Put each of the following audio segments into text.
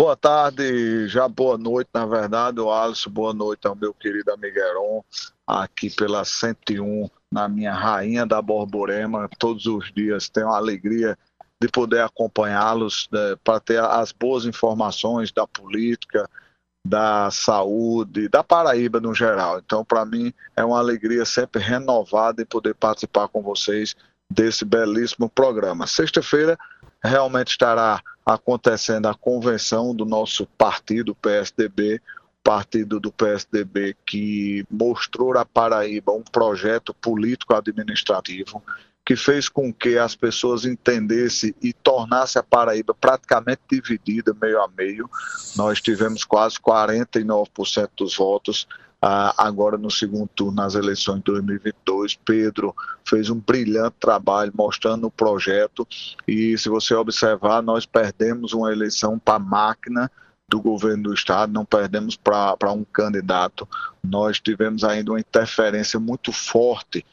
Boa tarde, já boa noite, na verdade, o Alisson, boa noite ao meu querido Amigueron, aqui pela 101, na minha rainha da Borborema, todos os dias tenho a alegria de poder acompanhá-los né, para ter as boas informações da política, da saúde, da Paraíba no geral. Então, para mim, é uma alegria sempre renovada em poder participar com vocês desse belíssimo programa. Sexta-feira realmente estará acontecendo a convenção do nosso partido, PSDB, partido do PSDB que mostrou a Paraíba um projeto político-administrativo que fez com que as pessoas entendessem e tornasse a Paraíba praticamente dividida meio a meio. Nós tivemos quase 49% dos votos ah, agora no segundo turno nas eleições de 2022. Pedro fez um brilhante trabalho mostrando o projeto e se você observar, nós perdemos uma eleição para a máquina do governo do estado, não perdemos para um candidato. Nós tivemos ainda uma interferência muito forte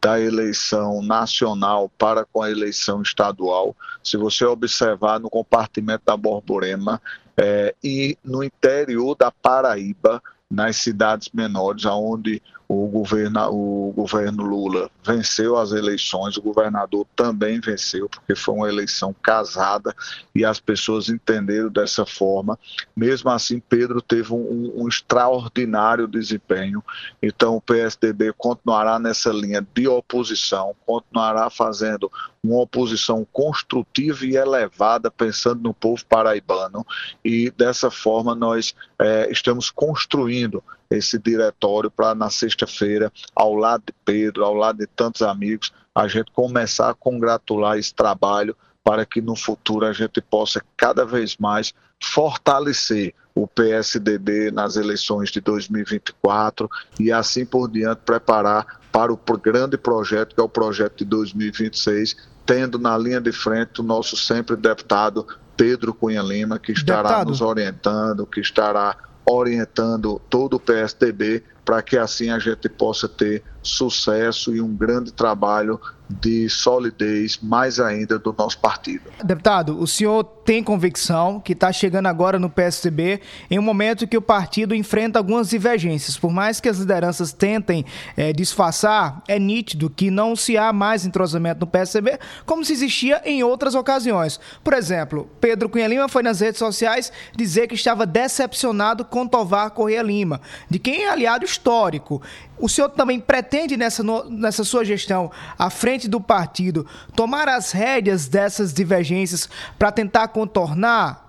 da eleição nacional para com a eleição estadual. Se você observar no compartimento da Borborema é, e no interior da Paraíba, nas cidades menores, onde o governo, o governo Lula venceu as eleições, o governador também venceu, porque foi uma eleição casada e as pessoas entenderam dessa forma. Mesmo assim, Pedro teve um, um extraordinário desempenho. Então, o PSDB continuará nessa linha de oposição, continuará fazendo uma oposição construtiva e elevada, pensando no povo paraibano, e dessa forma nós é, estamos construindo esse diretório para na sexta-feira, ao lado de Pedro, ao lado de tantos amigos, a gente começar a congratular esse trabalho para que no futuro a gente possa cada vez mais fortalecer o PSDB nas eleições de 2024 e assim por diante preparar para o grande projeto que é o projeto de 2026, tendo na linha de frente o nosso sempre deputado Pedro Cunha Lima, que estará deputado. nos orientando, que estará orientando todo o PSDB para que assim a gente possa ter sucesso e um grande trabalho de solidez mais ainda do nosso partido. Deputado, o senhor tem convicção que está chegando agora no PSDB em um momento que o partido enfrenta algumas divergências. Por mais que as lideranças tentem é, disfarçar, é nítido que não se há mais entrosamento no PSDB como se existia em outras ocasiões. Por exemplo, Pedro Cunha Lima foi nas redes sociais dizer que estava decepcionado com Tovar Correia Lima, de quem é aliado histórico. O senhor também pretende, nessa, nessa sua gestão, à frente do partido, tomar as rédeas dessas divergências para tentar contornar?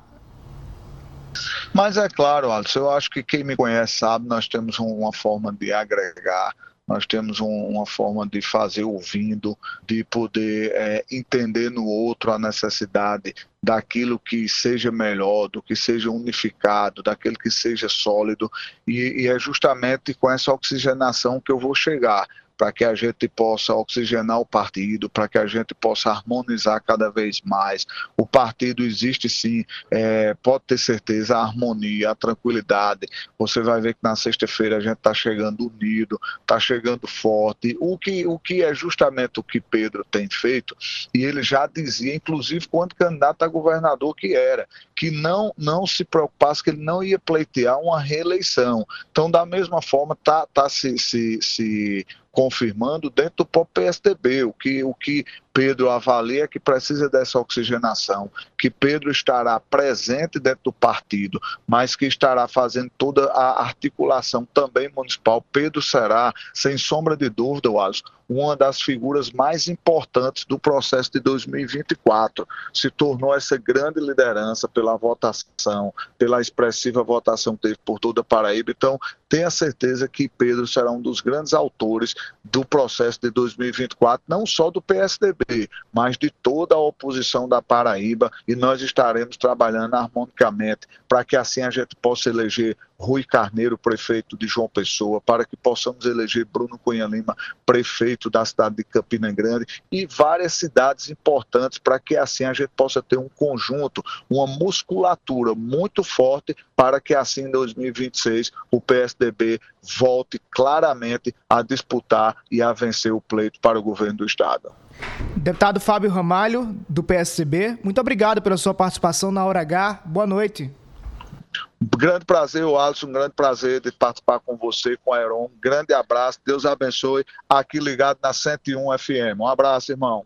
Mas é claro, Alisson, eu acho que quem me conhece sabe, nós temos uma forma de agregar nós temos um, uma forma de fazer ouvindo, de poder é, entender no outro a necessidade daquilo que seja melhor, do que seja unificado, daquele que seja sólido, e, e é justamente com essa oxigenação que eu vou chegar para que a gente possa oxigenar o partido, para que a gente possa harmonizar cada vez mais. O partido existe sim, é, pode ter certeza, a harmonia, a tranquilidade. Você vai ver que na sexta-feira a gente está chegando unido, está chegando forte, o que, o que é justamente o que Pedro tem feito, e ele já dizia, inclusive quando candidato a governador que era, que não, não se preocupasse que ele não ia pleitear uma reeleição. Então, da mesma forma, está tá se, se, se confirmando dentro do próprio PSDB, o que, o que Pedro avalia que precisa dessa oxigenação, que Pedro estará presente dentro do partido, mas que estará fazendo toda a articulação também municipal. Pedro será, sem sombra de dúvida, Wallace, uma das figuras mais importantes do processo de 2024. Se tornou essa grande liderança pela votação, pela expressiva votação que teve por toda a Paraíba. Então, tenha certeza que Pedro será um dos grandes autores do processo de 2024, não só do PSDB, mas de toda a oposição da Paraíba, e nós estaremos trabalhando harmonicamente para que assim a gente possa eleger Rui Carneiro, prefeito de João Pessoa, para que possamos eleger Bruno Cunha Lima, prefeito da cidade de Campina Grande, e várias cidades importantes, para que assim a gente possa ter um conjunto, uma musculatura muito forte, para que assim em 2026 o PSDB volte claramente a disputar e a vencer o pleito para o governo do Estado. Deputado Fábio Ramalho, do PSCB, muito obrigado pela sua participação na Hora H. Boa noite. Grande prazer, Alisson, um grande prazer de participar com você, com a Heron. Um grande abraço, Deus abençoe, aqui ligado na 101 FM. Um abraço, irmão.